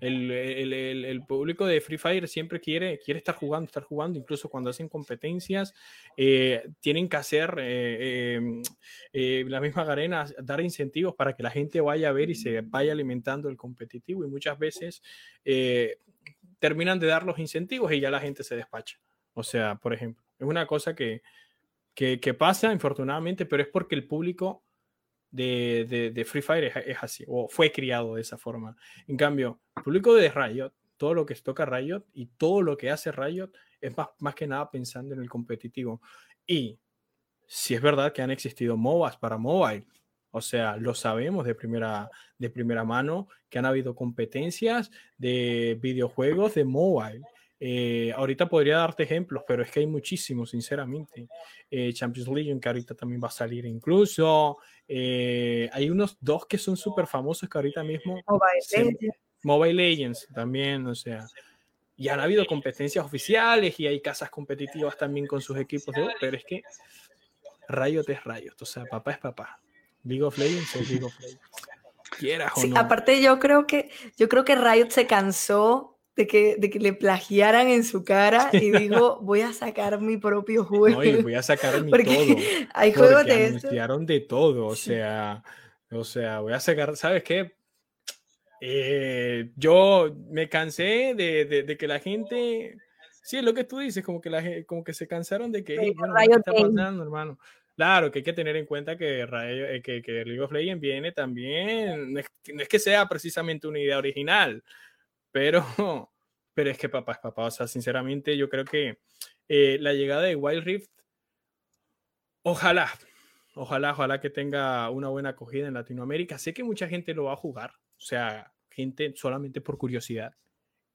el, público de Free Fire siempre quiere, quiere estar jugando, estar jugando, incluso cuando hacen competencias, eh, tienen que hacer eh, em, eh, la misma arena, dar incentivos para que la gente vaya a ver y se vaya alimentando el competitivo y muchas veces terminan de dar los incentivos y ya la gente se despacha. O sea, por ejemplo, es una cosa que, que, que pasa, infortunadamente, pero es porque el público de, Free Fire es, así, o fue criado de esa forma. En cambio, el público de Riot, todo lo que toca Riot y todo lo que hace Riot es más, más que nada pensando en el competitivo. Y si es verdad que han existido MOBAs para mobile, o sea, lo sabemos de primera, de primera mano que han habido competencias de videojuegos de mobile. Eh, ahorita podría darte ejemplos, pero es que hay muchísimos, sinceramente. Eh, Champions League, que ahorita también va a salir incluso. Eh, hay unos dos que son súper famosos que ahorita mismo. Mobile Legends. Mobile Legends también, o sea. Y han habido competencias oficiales y hay casas competitivas también con sus equipos, de, pero es que Riot es Riot, o sea, papá es papá. League of Legends es League of Legends. Quieras o no. Aparte, yo creo que yo creo que Riot se cansó de que, de que le plagiaran en su cara y digo, voy a sacar mi propio juego. No, voy a sacar mi todo. Hay juegos de anunciaron de todo, o sea, o sea, voy a sacar, ¿sabes qué? Eh, yo me cansé de, de, que la gente, sí, es lo que tú dices, como que, la, como que se cansaron de que, bueno, ¿qué está pasando, hermano? Claro, que hay que tener en cuenta que, eh, que, que League of Legends viene también, no es que sea precisamente una idea original, pero, pero es que papá es papá. O sea, sinceramente, yo creo que eh, la llegada de Wild Rift, ojalá, ojalá, ojalá que tenga una buena acogida en Latinoamérica. Sé que mucha gente lo va a jugar, o sea, gente solamente por curiosidad.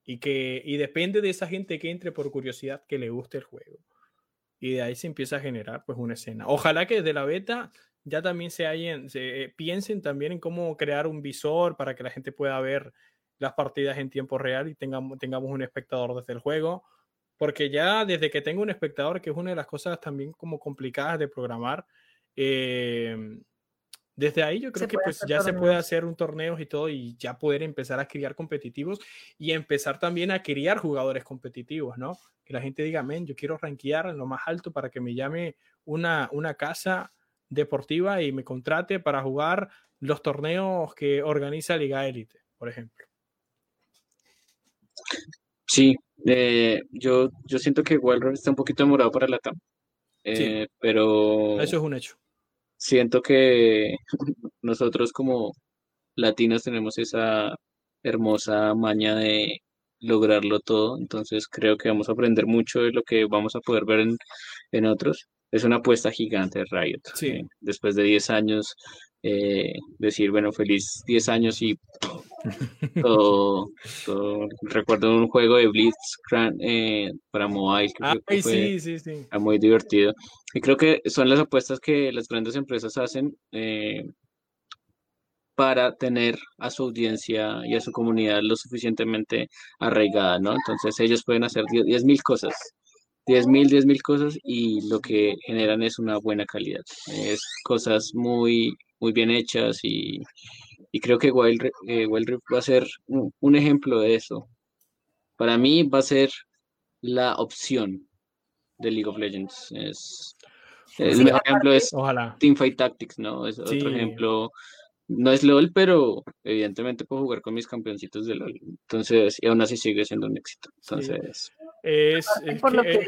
Y que y depende de esa gente que entre por curiosidad que le guste el juego. Y de ahí se empieza a generar pues una escena. Ojalá que desde la beta ya también se, hayan, se eh, piensen también en cómo crear un visor para que la gente pueda ver las partidas en tiempo real y tengamos, tengamos un espectador desde el juego. Porque ya desde que tengo un espectador, que es una de las cosas también como complicadas de programar, eh, Desde ahí yo creo que pues ya se puede hacer un torneo y todo y ya poder empezar a criar competitivos y empezar también a criar jugadores competitivos, ¿no? Que la gente diga, men, yo quiero rankear en lo más alto para que me llame una, una casa deportiva y me contrate para jugar los torneos que organiza Liga Élite, por ejemplo. Sí, eh, yo, yo siento que Wildcraft está un poquito demorado para la TAM, eh, pero eso es un hecho. Siento que nosotros como latinos tenemos esa hermosa maña de lograrlo todo, entonces creo que vamos a aprender mucho de lo que vamos a poder ver en, en otros. Es una apuesta gigante de Riot. Sí. Eh, después de 10 años eh, decir, bueno, feliz 10 años y todo, recuerdo un juego de Blitz eh, para mobile que sí, sí, sí. muy divertido. Y creo que son las apuestas que las grandes empresas hacen eh, para tener a su audiencia y a su comunidad lo suficientemente arraigada, ¿no? Entonces ellos pueden hacer 10 mil cosas 10 mil, 10 mil cosas y lo que generan es una buena calidad. Es cosas muy muy bien hechas y, creo que Wild, eh, Rift va a ser un, ejemplo de eso. Para mí va a ser la opción de League of Legends. Es, el mejor ejemplo es Teamfight Tactics, ¿no? Es otro ejemplo. No es LOL, pero evidentemente puedo jugar con mis campeoncitos de LOL. Entonces, y aún así sigue siendo un éxito. Entonces. Es, que,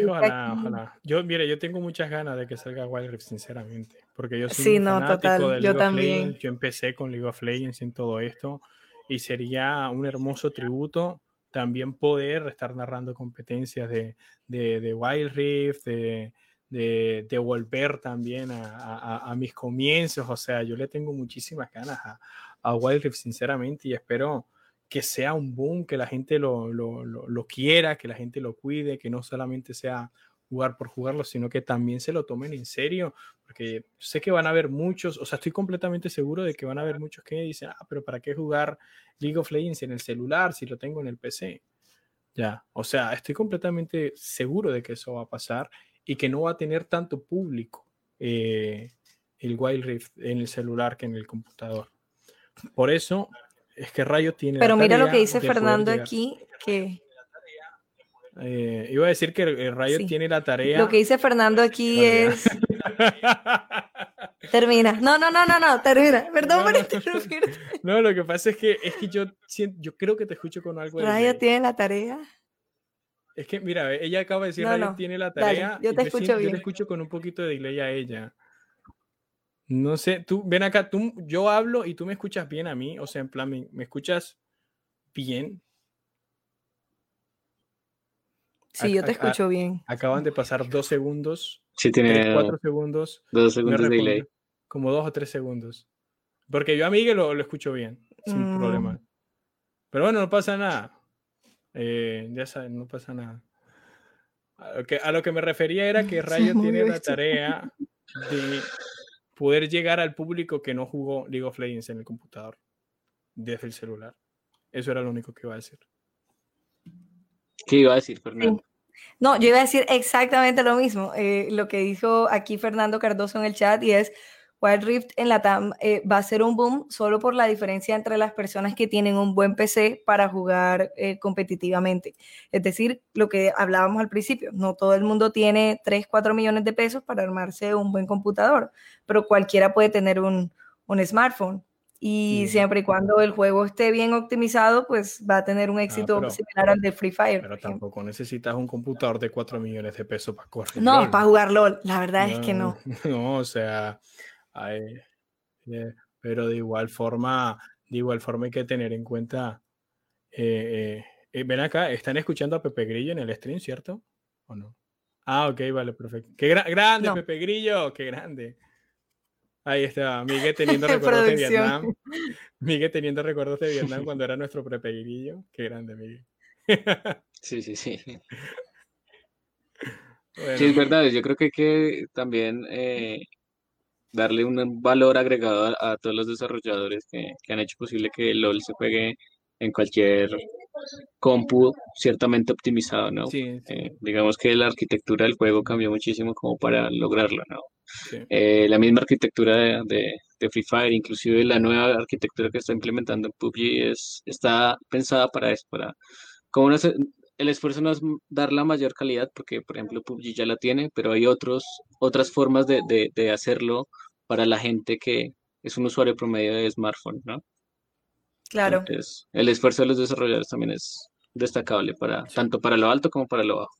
ojalá, ojalá. Yo, mire, yo tengo muchas ganas de que salga Wild Rift, sinceramente, porque yo soy sí, no, total. yo también. Yo empecé con League of Legends en todo esto y sería un hermoso tributo también poder estar narrando competencias de, de, de Wild Rift, de, de, volver también a, a, mis comienzos. O sea, yo le tengo muchísimas ganas a, a Wild Rift, sinceramente, y espero que sea un boom, que la gente lo, lo, lo, quiera, que la gente lo cuide, que no solamente sea jugar por jugarlo, sino que también se lo tomen en serio, porque sé que van a haber muchos, o sea, estoy completamente seguro de que van a haber muchos que dicen, ah, pero ¿para qué jugar League of Legends en el celular si lo tengo en el PC? Ya, o sea, estoy completamente seguro de que eso va a pasar y que no va a tener tanto público eh, el Wild Rift en el celular que en el computador. Por eso es que Rayo tiene. Pero mira lo que dice Fernando aquí, que. Eh, iba a decir que Rayo tiene la tarea. Lo que dice Fernando aquí es. termina. No, no, no, no, no, termina. Perdón por interrumpirte. No, lo que pasa es que, es que yo, yo creo que te escucho con algo. Rayo tiene la tarea. Es que, mira, ella acaba de decir, Rayo tiene la tarea. yo te escucho bien. Yo te escucho con un poquito de delay a ella. No sé, tú, ven acá, tú, yo hablo y tú me escuchas bien a mí, o sea, en plan, ¿me, escuchas bien? Sí, yo te escucho bien. Acaban de pasar dos segundos. Sí, tiene cuatro segundos. Dos segundos de delay. Como dos o tres segundos. Porque yo a Miguel lo, lo escucho bien, sin mm. problema. Pero bueno, no pasa nada. Eh, ya saben, no pasa nada. A lo, que, a lo que me refería era que Rayo tiene la tarea de poder llegar al público que no jugó League of Legends en el computador desde el celular. Eso era lo único que iba a decir. ¿Qué iba a decir, Fernando? No, yo iba a decir exactamente lo mismo, eh, lo que dijo aquí Fernando Cardoso en el chat y es, Wild Rift en la TAM eh, va a ser un boom solo por la diferencia entre las personas que tienen un buen PC para jugar eh, competitivamente. Es decir, lo que hablábamos al principio, no todo el mundo tiene 3, 4 millones de pesos para armarse un buen computador, pero cualquiera puede tener un, smartphone. Y siempre y cuando el juego esté bien optimizado, pues va a tener un ah, éxito similar al de Free Fire. Pero tampoco necesitas un computador de 4 millones de pesos para correr. No, para jugar LOL, la verdad es que no. No, o sea, eh, pero de igual forma, de igual forma hay que tener en cuenta. Eh, eh, ven acá, están escuchando a Pepe Grillo en el stream, ¿cierto? ¿O no? Ah, ok, vale, perfecto. Qué grande, Pepe Grillo, qué grande. Ahí está, Miguel teniendo recuerdos de Vietnam. Miguel teniendo recuerdos de Vietnam cuando era nuestro Pepe Grillo. Qué grande, Miguel. sí, sí, sí. Sí, es verdad, yo creo que también darle un valor agregado a, todos los desarrolladores que, han hecho posible que LOL se juegue en cualquier compu ciertamente optimizado, ¿no? Sí, eh, digamos que la arquitectura del juego cambió muchísimo como para lograrlo, ¿no? Eh, la misma arquitectura de, Free Fire, inclusive la nueva arquitectura que está implementando en PUBG es, está pensada para eso, para como el esfuerzo no es dar la mayor calidad, porque por ejemplo PUBG ya la tiene, pero hay otros, otras formas de, de, hacerlo para la gente que es un usuario promedio de smartphone, ¿no? Claro. el esfuerzo de los desarrolladores también es destacable para tanto para lo alto como para lo bajo.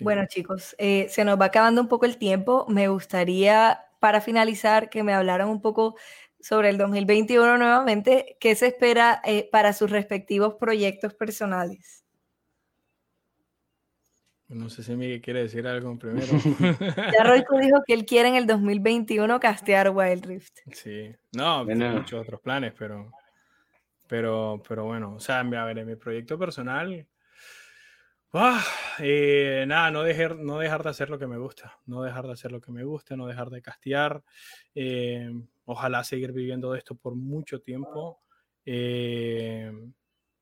Bueno, chicos, eh, se nos va acabando un poco el tiempo. Me gustaría, para finalizar, que me hablaran un poco sobre el 2021 nuevamente. ¿Qué se espera eh, para sus respectivos proyectos personales? No sé si Miguel quiere decir algo primero. ya Royco dijo que él quiere en el 2021 castear Wild Rift. Sí, no, tiene muchos otros planes, pero, pero, pero bueno, o sea, a ver, en mi proyecto personal, Ah, eh, nada, no dejar, no dejar de hacer lo que me gusta, no dejar de hacer lo que me gusta, no dejar de castear. Eh, ojalá seguir viviendo de esto por mucho tiempo. Eh,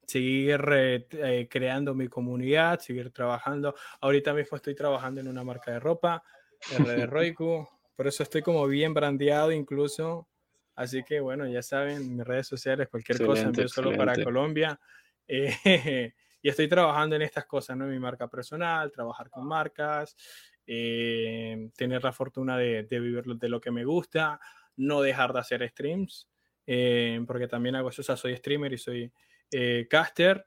seguir creando mi comunidad, seguir trabajando. Ahorita mismo estoy trabajando en una marca de ropa, RD Roiku, por eso estoy como bien brandeado incluso. Así que bueno, ya saben, mis redes sociales, cualquier cosa envío solo para Colombia. y estoy trabajando en estas cosas, ¿no? Mi marca personal, trabajar con marcas, eh, tener la fortuna de, vivir de lo que me gusta, no dejar de hacer streams, eh, porque también hago eso, o sea, soy streamer y soy eh, caster.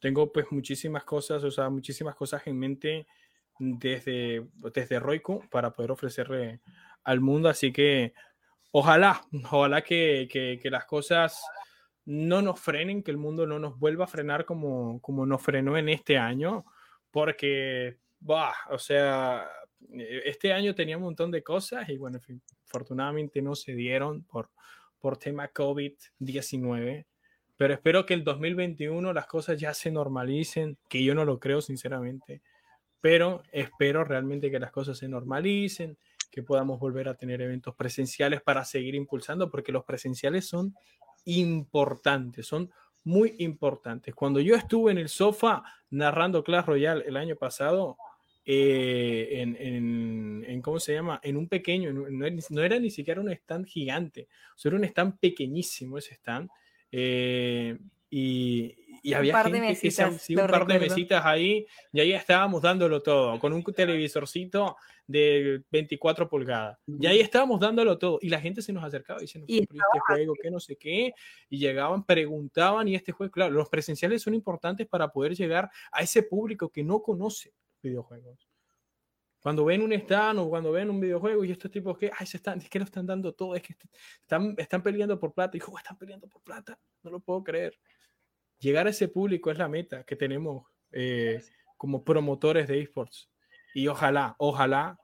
tengo pues muchísimas cosas, o sea, muchísimas cosas en mente desde, desde Roiku para poder ofrecerle al mundo, así que ojalá, ojalá que, que, las cosas no nos frenen, que el mundo no nos vuelva a frenar como, como nos frenó en este año, porque, bah, o sea, este año tenía un montón de cosas y bueno, afortunadamente no se dieron por, por tema COVID-19, pero espero que el 2021 las cosas ya se normalicen, que yo no lo creo sinceramente, pero espero realmente que las cosas se normalicen, que podamos volver a tener eventos presenciales para seguir impulsando, porque los presenciales son importantes, son muy importantes. Cuando yo estuve en el sofá narrando Clash Royale el año pasado, eh, en, ¿cómo se llama? En un pequeño, no, era ni siquiera un stand gigante, o era un stand pequeñísimo ese stand. Eh, y, y había un par de mesitas, un par de mesitas ahí, y ahí estábamos dándolo todo, con un televisorcito de 24 pulgadas. Y ahí estábamos dándolo todo. Y la gente se nos acercaba diciendo, ¿Y este juego, que no sé qué. Y llegaban, preguntaban, y este juego, claro, los presenciales son importantes para poder llegar a ese público que no conoce videojuegos. Cuando ven un stand o cuando ven un videojuego y estos tipos que, ay, se están, es que lo están dando todo, es que están, están peleando por plata. Y están peleando por plata, no lo puedo creer llegar a ese público es la meta que tenemos eh, como promotores de esports. Y ojalá, ojalá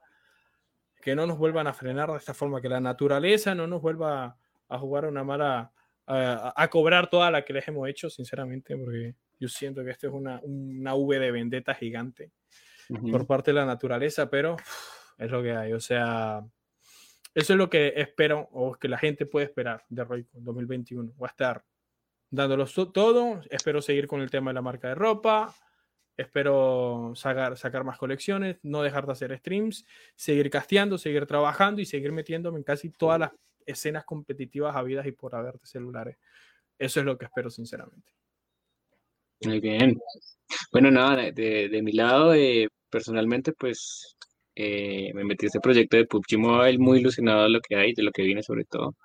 que no nos vuelvan a frenar de esta forma, que la naturaleza no nos vuelva a jugar una mala, a, cobrar toda la que les hemos hecho, sinceramente, porque yo siento que esto es una, una V de vendetta gigante por parte de la naturaleza, pero es lo que hay. O sea, eso es lo que espero o que la gente puede esperar de Royco en 2021. Va a estar dándolo todo. Espero seguir con el tema de la marca de ropa. Espero sacar, sacar más colecciones, no dejar de hacer streams, seguir casteando, seguir trabajando y seguir metiéndome en casi todas las escenas competitivas habidas y por haber de celulares. Eso es lo que espero, sinceramente. Muy bien. Bueno, nada, de, mi lado, eh, personalmente, pues eh, me metí a este proyecto de PUBG Mobile muy ilusionado de lo que hay, de lo que viene sobre todo.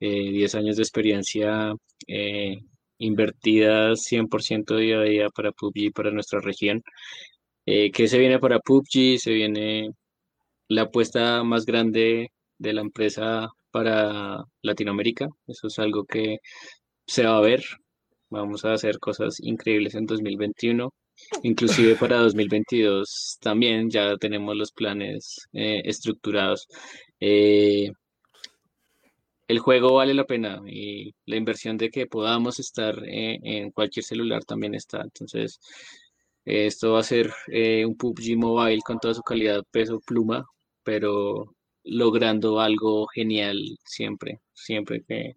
10 eh, años de experiencia eh, invertidas 100% día a día para PUBG, para nuestra región. Eh, ¿Qué se viene para PUBG? Se viene la apuesta más grande de la empresa para Latinoamérica. Eso es algo que se va a ver. Vamos a hacer cosas increíbles en 2021. Inclusive para 2022 también ya tenemos los planes estructurados el juego vale la pena y la inversión de que podamos estar eh, en cualquier celular también está. Entonces, esto va a ser eh, un PUBG Mobile con toda su calidad, peso, pluma, pero logrando algo genial siempre, siempre que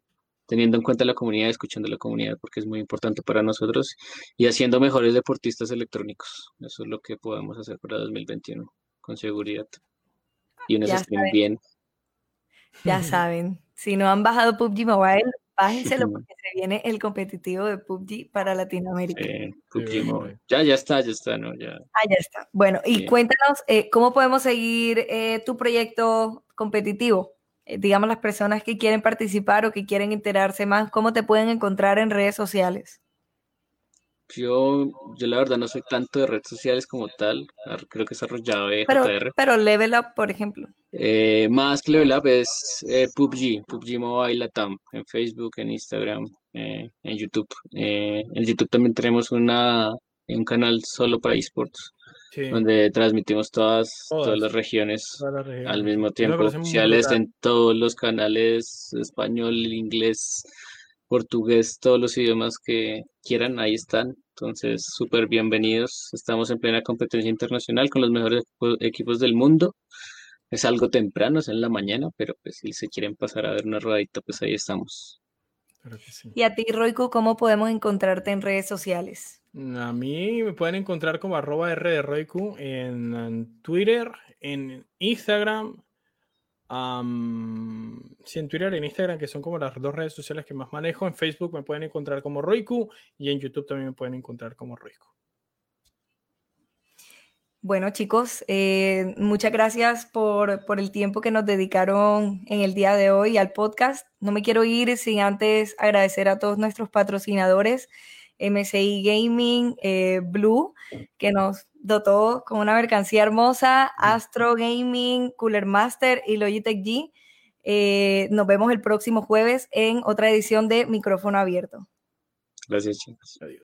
teniendo en cuenta la comunidad, escuchando la comunidad, porque es muy importante para nosotros, y haciendo mejores deportistas electrónicos. Eso es lo que podemos hacer para 2021, con seguridad. Y un stream bien Ya saben, si no han bajado PUBG Mobile, bájenselo porque se viene el competitivo de PUBG para Latinoamérica. PUBG Mobile. Ya, ya está, ya está, ¿no? Ya. Ah, ya está. Bueno, y cuéntanos, eh, ¿cómo podemos seguir eh, tu proyecto competitivo? Eh, digamos, las personas que quieren participar o que quieren enterarse más, ¿cómo te pueden encontrar en redes sociales? Yo, yo la verdad no soy tanto de redes sociales como tal, creo que he desarrollado de pero, Pero Level Up, por ejemplo. Eh, más que Level Up es eh, PUBG, PUBG Mobile Latam, en Facebook, en Instagram, eh, en YouTube. en YouTube también tenemos una, un canal solo para esports, donde transmitimos todas, todas, las regiones, al mismo tiempo, oficiales en todos los canales, español, inglés, portugués, todos los idiomas que quieran, ahí están. Entonces, súper bienvenidos. Estamos en plena competencia internacional con los mejores equipos del mundo. Es algo temprano, es en la mañana, pero pues si se quieren pasar a ver una rodadita, pues ahí estamos. Y a ti, Roico, ¿cómo podemos encontrarte en redes sociales? A mí me pueden encontrar como arroba R de Roiku en Twitter, en Instagram, sí, en Twitter y en Instagram, que son como las dos redes sociales que más manejo. En Facebook me pueden encontrar como Roiku y en YouTube también me pueden encontrar como Roiku. Bueno, chicos, eh, muchas gracias por, por, el tiempo que nos dedicaron en el día de hoy al podcast. No me quiero ir sin antes agradecer a todos nuestros patrocinadores, MSI Gaming, eh, Blue, que nos dotó con una mercancía hermosa, Astro Gaming, Cooler Master y Logitech G. Eh, nos vemos el próximo jueves en otra edición de Micrófono Abierto. Gracias, chicos. Adiós.